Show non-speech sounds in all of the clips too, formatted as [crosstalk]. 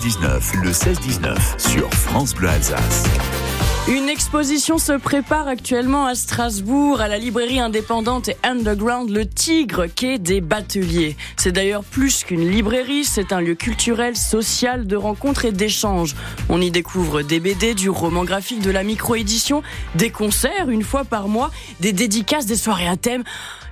16-19, le 16-19 sur France Bleu Alsace. Une exposition se prépare actuellement à Strasbourg, à la librairie indépendante et underground Le Tigre, quai des Bateliers. C'est d'ailleurs plus qu'une librairie, c'est un lieu culturel, social, de rencontres et d'échanges. On y découvre des BD, du roman graphique, de la micro-édition, des concerts une fois par mois, des dédicaces, des soirées à thème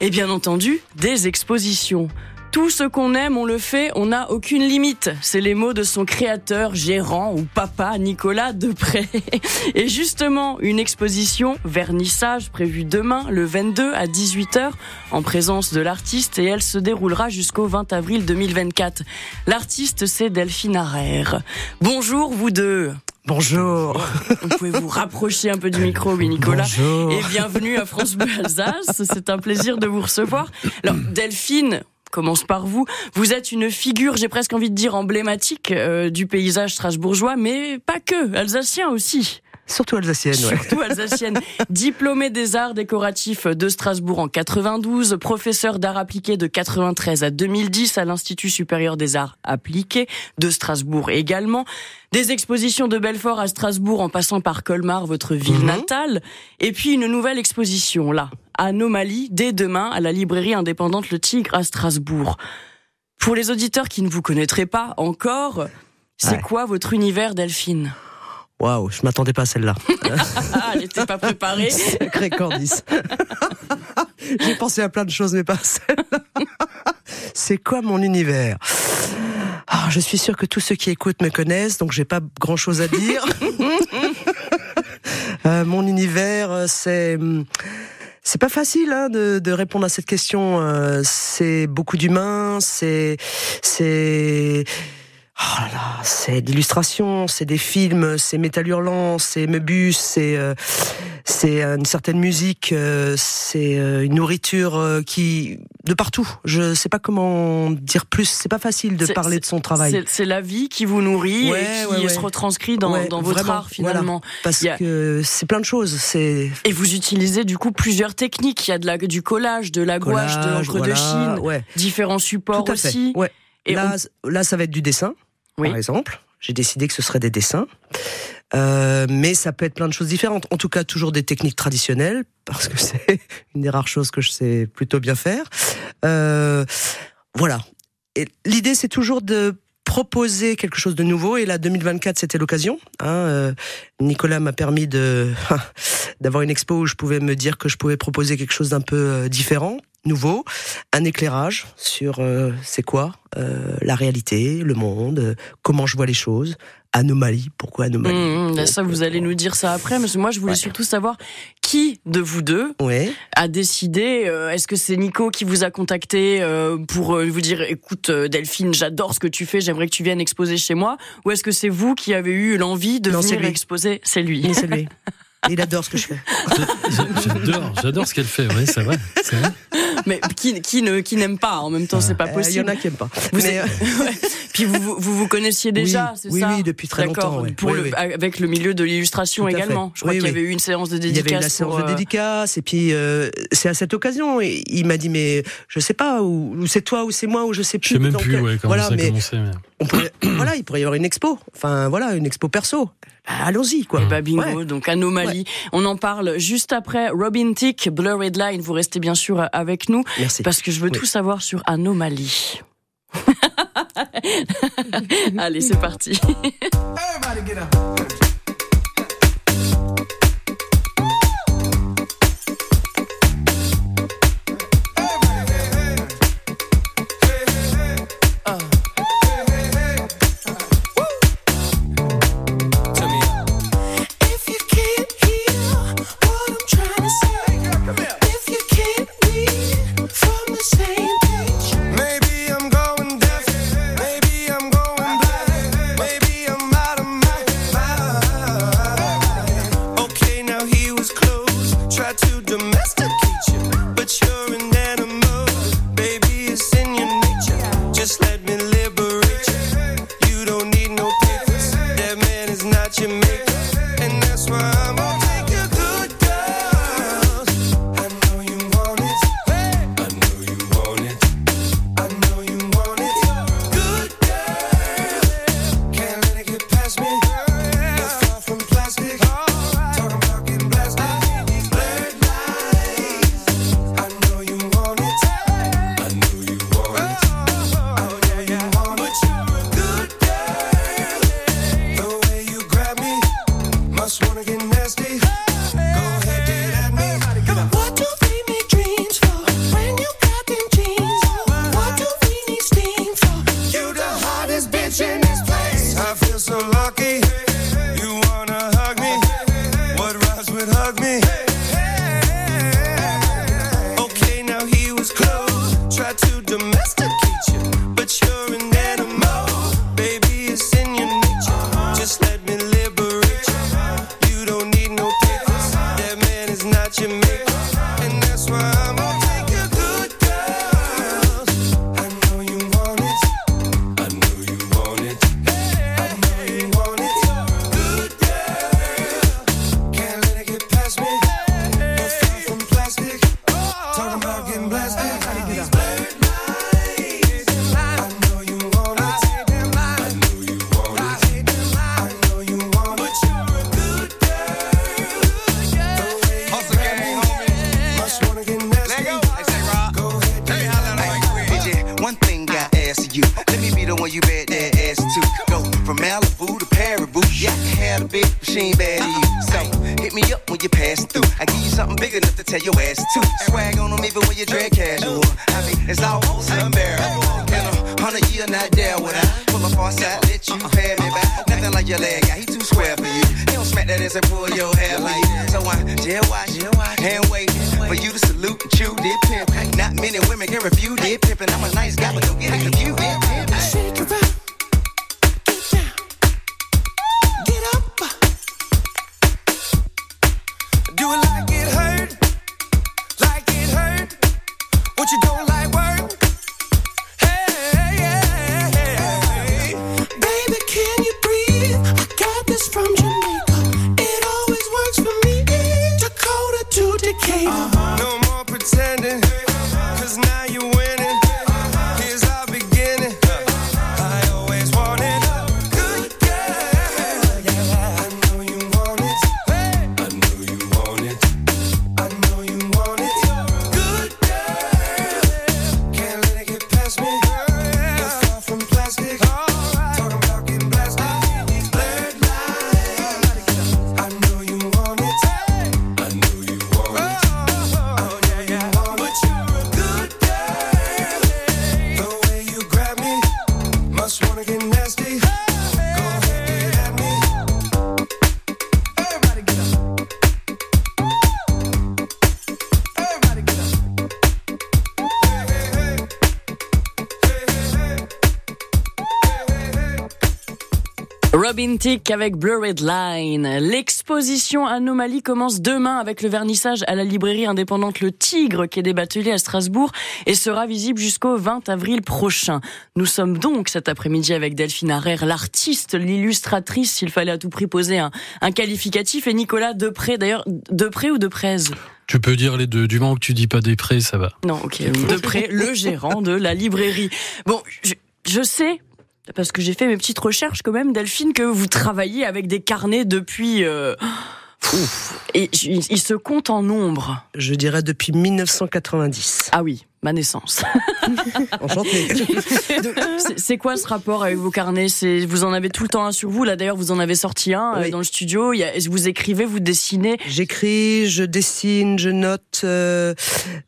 et bien entendu des expositions. Tout ce qu'on aime, on le fait, on n'a aucune limite. C'est les mots de son créateur, gérant ou papa Nicolas Depré. [laughs] Et justement, une exposition vernissage prévue demain, le 22 à 18h, en présence de l'artiste et elle se déroulera jusqu'au 20 avril 2024. L'artiste, c'est Delphine Arère. Bonjour vous deux. Bonjour. Vous pouvez vous rapprocher un peu du micro, oui, Nicolas. Bonjour. Et bienvenue à France Bleu Alsace. C'est un plaisir de vous recevoir. Alors, Delphine, commence par vous. Vous êtes une figure, j'ai presque envie de dire emblématique euh, du paysage strasbourgeois, mais pas que, alsacien aussi. Surtout alsacienne, ouais. Surtout alsacienne. [laughs] Diplômée des arts décoratifs de Strasbourg en 92, professeur d'art appliqué de 93 à 2010 à l'Institut supérieur des arts appliqués de Strasbourg également. Des expositions de Belfort à Strasbourg en passant par Colmar, votre ville Mhm. natale. Et puis une nouvelle exposition, là, Anomalie, dès demain, à la librairie indépendante Le Tigre à Strasbourg. Pour les auditeurs qui ne vous connaîtraient pas encore, c'est Ouais. quoi votre univers, Delphine? Waouh, je m'attendais pas à celle-là. [laughs] Elle n'était pas préparée. [laughs] Sacré Candice. [laughs] J'ai pensé à plein de choses, mais pas à celle-là. C'est quoi mon univers? Ah, Je suis sûre que tous ceux qui écoutent me connaissent, donc j'ai pas grand-chose à dire. Euh, mon univers, euh, c'est... C'est pas facile hein, de, de répondre à cette question. euh, c'est beaucoup d'humains, c'est c'est oh là là, c'est d'illustration, c'est des films, c'est Métal Hurlant, c'est Mebus, c'est euh, c'est une certaine musique, euh, c'est euh, une nourriture euh, qui de partout. Je sais pas comment dire plus. C'est pas facile de parler de son travail. C'est- la vie qui vous nourrit Ouais, et qui ouais, ouais. se retranscrit dans, dans votre vraiment, art finalement. Parce a- que c'est plein de choses. C'est Et vous utilisez du coup plusieurs techniques. Il y a de la, du collage, de la gouache, de l'encre voilà, de Chine, différents supports aussi. Et là, là, ça va être du dessin, Oui. par exemple. J'ai décidé que ce serait des dessins. Euh, mais ça peut être plein de choses différentes. En tout cas, toujours des techniques traditionnelles, parce que [laughs] c'est une des rares choses que je sais plutôt bien faire. Euh, voilà. Et l'idée, c'est toujours de proposer quelque chose de nouveau. Et là, 2024, c'était l'occasion. Hein, euh, Nicolas m'a permis de [laughs] d'avoir une expo où je pouvais me dire que je pouvais proposer quelque chose d'un peu euh, différent, nouveau, un éclairage sur euh, c'est quoi euh, la réalité, le monde, euh, comment je vois les choses, anomalie, pourquoi anomalie. Mmh, mmh, Donc, ça, vous euh, allez nous dire ça après. Mais moi, je voulais Ouais. surtout savoir qui de vous deux Ouais. a décidé. euh, Est-ce que c'est Nico qui vous a contacté euh, pour euh, vous dire, écoute, Delphine, j'adore ce que tu fais, j'aimerais que tu viennes exposer chez moi, ou est-ce que c'est vous qui avez eu l'envie de Non, venir lui. exposer? C'est lui. C'est lui. [laughs] Il adore ce que je fais. J'adore, j'adore ce qu'elle fait. Oui, c'est vrai. c'est vrai. Mais qui, qui ne qui n'aime pas En même temps, c'est pas Euh, Il y possible. en a qui aiment pas. Vous Mais, [laughs] Ouais. Puis vous, vous vous vous connaissiez déjà, Oui, c'est oui, ça oui, depuis très longtemps, ouais. Pour Oui, le, oui. avec le milieu de l'illustration également. Je crois Oui, qu'il y oui. avait eu une séance de Il y dédicace. avait eu la séance pour, de euh, dédicace et puis euh, c'est à cette occasion et il m'a dit mais je sais pas ou, ou c'est toi ou c'est moi ou je sais Je plus. sais même Donc, plus euh, ouais, comment voilà ça a mais commencé. mais- on pourrait, [coughs] voilà il pourrait y avoir une expo enfin voilà une expo perso Bah, allons-y quoi. Bah bingo, Ouais. donc anomalie. On en parle juste après. Robin Tick, Blurred Line. Vous restez bien sûr avec nous Merci. parce que je veux Oui. tout savoir sur anomalie. [laughs] Allez, c'est parti. attention a bad you. So hit me up when you pass through. I give you something big enough to tell your ass to. Swag on them even when you dress casual. I mean, it's almost unbearable. In a hundred year, not there would I pull up on side, let you pay me back. Nothing like your leg guy, he too square for you. He don't smack that ass and pull your hair like So I jail watch, hand wait for you to salute and chew dip pimp. Not many women can refuse dip pimp, and I'm a nice guy, but don't get it confused. Shake it up. You don't Thicke avec Blurred Line. L'exposition Anomalie commence demain avec le vernissage à la librairie indépendante Le Tigre qui est des Bateliers à Strasbourg et sera visible jusqu'au 20 avril prochain. Nous sommes donc cet après-midi avec Delphine Harrer, l'artiste, l'illustratrice, s'il fallait à tout prix poser un, un qualificatif, et Nicolas Depré, d'ailleurs, Depré ou Deprez? Tu peux dire les deux. Du moment que tu dis pas des prêts, ça va. Non, ok. Depré, le gérant de la librairie. Bon, je, je sais, parce que j'ai fait mes petites recherches quand même, Delphine, que vous travaillez avec des carnets depuis... euh, et ils ils se comptent en nombre. Je dirais depuis 1990. Ah oui, ma naissance. [laughs] Enchanté. C'est- quoi ce rapport avec vos carnets? Vous en avez tout le temps un sur vous. Là d'ailleurs, vous en avez sorti un euh, dans le studio. Il y a, vous écrivez, vous dessinez. J'écris, je dessine, je note. euh,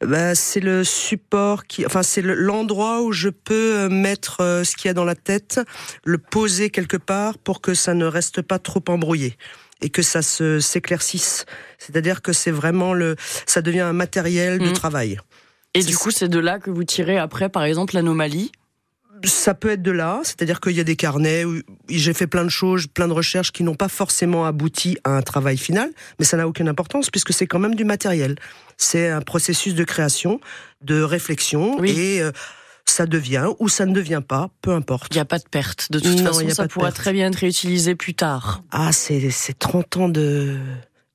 bah, c'est le support qui, enfin, c'est le- l'endroit où je peux euh, mettre euh, ce qu'il y a dans la tête, le poser quelque part pour que ça ne reste pas trop embrouillé et que ça se s'éclaircisse. C'est-à-dire que c'est vraiment le, ça devient un matériel de Mhm. travail. Et du coup, c'est de là que vous tirez après, par exemple, l'anomalie. Ça peut être de là, c'est-à-dire qu'il y a des carnets où j'ai fait plein de choses, plein de recherches qui n'ont pas forcément abouti à un travail final, mais ça n'a aucune importance puisque c'est quand même du matériel. C'est un processus de création, de réflexion Oui. et euh, ça devient ou ça ne devient pas, peu importe. Il n'y a pas de perte. De toute Non, façon, y a ça pas pourra très bien être réutilisé plus tard. Ah, c'est c'est 30 ans de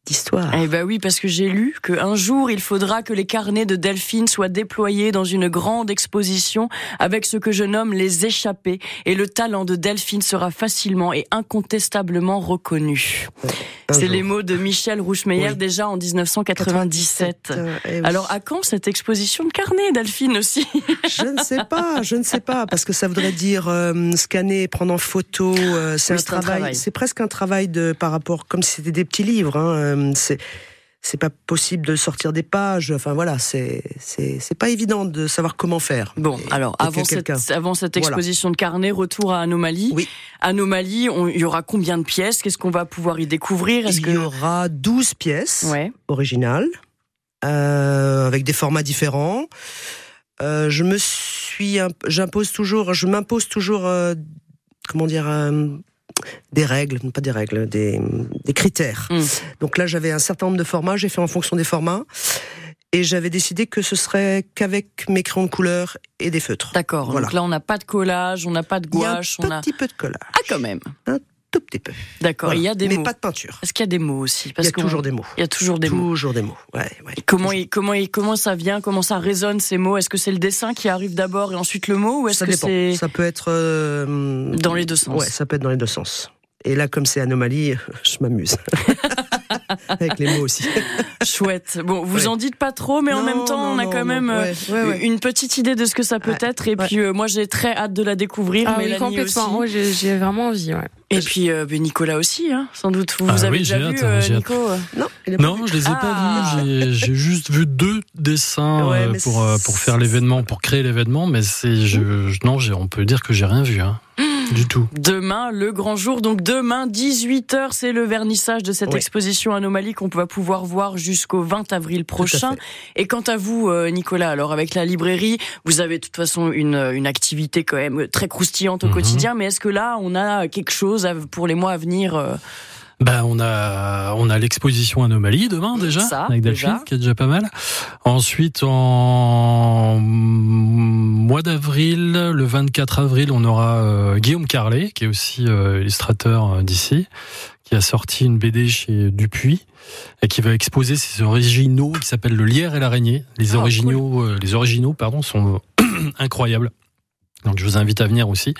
d'histoire. Eh ben oui, parce que j'ai lu qu'un jour, il faudra que les carnets de Delphine soient déployés dans une grande exposition avec ce que je nomme les échappés. Et le talent de Delphine sera facilement et incontestablement reconnu. C'est les mots de Michel Rouchemeyer Oui. déjà en 1997. Euh, eh oui. Alors à quand cette exposition de carnets, Delphine aussi? Je ne sais pas, je ne sais pas, parce que ça voudrait dire euh, scanner, prendre en photo. euh, c'est Oui, un un travail, c'est presque un travail de par rapport, comme si c'était des petits livres. Hein, c'est c'est pas possible de sortir des pages. Enfin voilà, c'est c'est c'est pas évident de savoir comment faire. Bon, Et- alors avant cette, avant cette Voilà. exposition de carnet, retour à Anomalie. Oui. Anomalie, il y aura combien de pièces? Qu'est-ce qu'on va pouvoir y découvrir? Il que y aura 12 pièces ouais, originales euh, avec des formats différents. Euh, je me suis, imp- j'impose toujours, je m'impose toujours, euh, comment dire, euh, des règles, pas des règles, des, des critères. Mm. Donc là, j'avais un certain nombre de formats, j'ai fait en fonction des formats, et j'avais décidé que ce serait qu'avec mes crayons de couleur et des feutres. d'accord. Voilà. Donc là, on n'a pas de collage, on n'a pas de Il y a un gouache, a petit peu de collage, ah quand même. Tout petit peu. D'accord. Voilà. Il y a des mais mots. pas de peinture. Est-ce qu'il y a des mots aussi Il Parce y a toujours des mots. Il y a toujours des mots. Toujours des mots. Ouais, ouais. Comment, il, comment, il, comment ça vient Comment ça résonne ces mots? Est-ce que c'est le dessin qui arrive d'abord et ensuite le mot ou est-ce ça que c'est Ça peut être euh, dans les deux sens Ouais, ça peut être dans les deux sens. Et là, comme c'est anomalie, [laughs] je m'amuse. [laughs] [laughs] Avec les mots aussi. [laughs] Chouette. Bon, vous Ouais. en dites pas trop, mais en même temps, non, on a non, quand non. même euh, Ouais, ouais, ouais. une petite idée de ce que ça peut Ouais, être. Et ouais. puis, euh, moi, j'ai très hâte de la découvrir. Ah oui, Mélanie complètement. aussi. Ouais, j'ai vraiment envie. Ouais. Et puis, euh, ben, Nicolas aussi, hein, sans doute. Vous, Ah vous avez oui, déjà vu, hâte, euh. Nico Non, Non, vu. je les ai Ah. pas vus. J'ai- juste vu deux dessins Ouais, euh, pour pour faire l'événement, pour créer l'événement, mais c'est je, je- non, on peut dire que j'ai rien vu, hein, du tout. Demain, le grand jour. Donc, demain, 18h, c'est le vernissage de cette Oui. exposition Anomalie qu'on va pouvoir voir jusqu'au 20 avril prochain. Et quant à vous, euh, Nicolas, alors avec la librairie, vous avez de toute façon une, une activité quand même très croustillante au Mhm. quotidien, mais est-ce que là, on a quelque chose pour les mois à venir Ben, on a on a l'exposition Anomalie demain déjà Ça, avec Delphine, déjà. qui est déjà pas mal. Ensuite, en mois d'avril, le 24 avril, on aura euh, Guillaume Carlet, qui est aussi euh, illustrateur euh, d'ici, qui a sorti une BD chez Dupuis et qui va exposer ses originaux qui s'appellent Le Lierre et l'araignée. Les Ah, originaux, les originaux, pardon, sont [clears throat] incroyables. Donc, je vous invite à venir aussi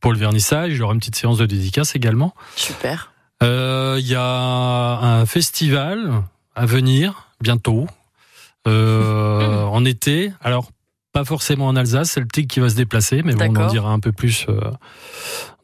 pour le vernissage. Il y aura une petite séance de dédicace également. Super. Euh, Il y a un festival à venir bientôt euh, [laughs] en été. Alors pas forcément en Alsace, c'est le TIC qui va se déplacer, mais bon, on en dira un peu plus euh,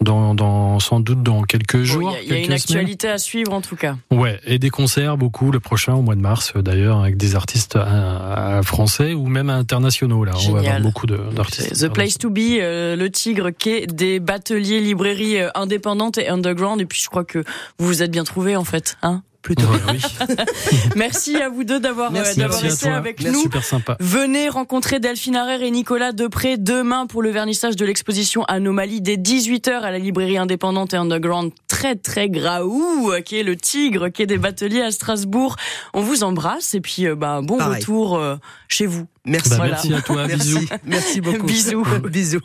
dans, dans sans doute dans quelques jours. Il y a- il y a, quelques une semaines. actualité à suivre en tout cas. Ouais, et des concerts beaucoup le prochain au mois de mars euh, d'ailleurs avec des artistes euh, euh, français ou même internationaux là. On va Génial. avoir beaucoup d'artistes. The Place to Be, euh, le Tigre, quai des bateliers, librairies indépendantes et underground. Et puis je crois que vous vous êtes bien trouvés en fait. Hein Plutôt. Ouais, oui. [laughs] Merci à vous deux d'avoir euh, Merci. Merci été toi. avec Merci. nous. Super sympa. Venez rencontrer Delphine Harrer et Nicolas Depré demain pour le vernissage de l'exposition Anomalie dès 18h à la librairie indépendante et underground très très graou qui est le Tigre qui est des bateliers à Strasbourg. On vous embrasse et puis euh, bah, bon Pareil. retour euh, chez vous. Merci. Bah, Voilà. Merci à toi, [laughs] bisous. Merci. Merci beaucoup. Bisous. [laughs] Bisous.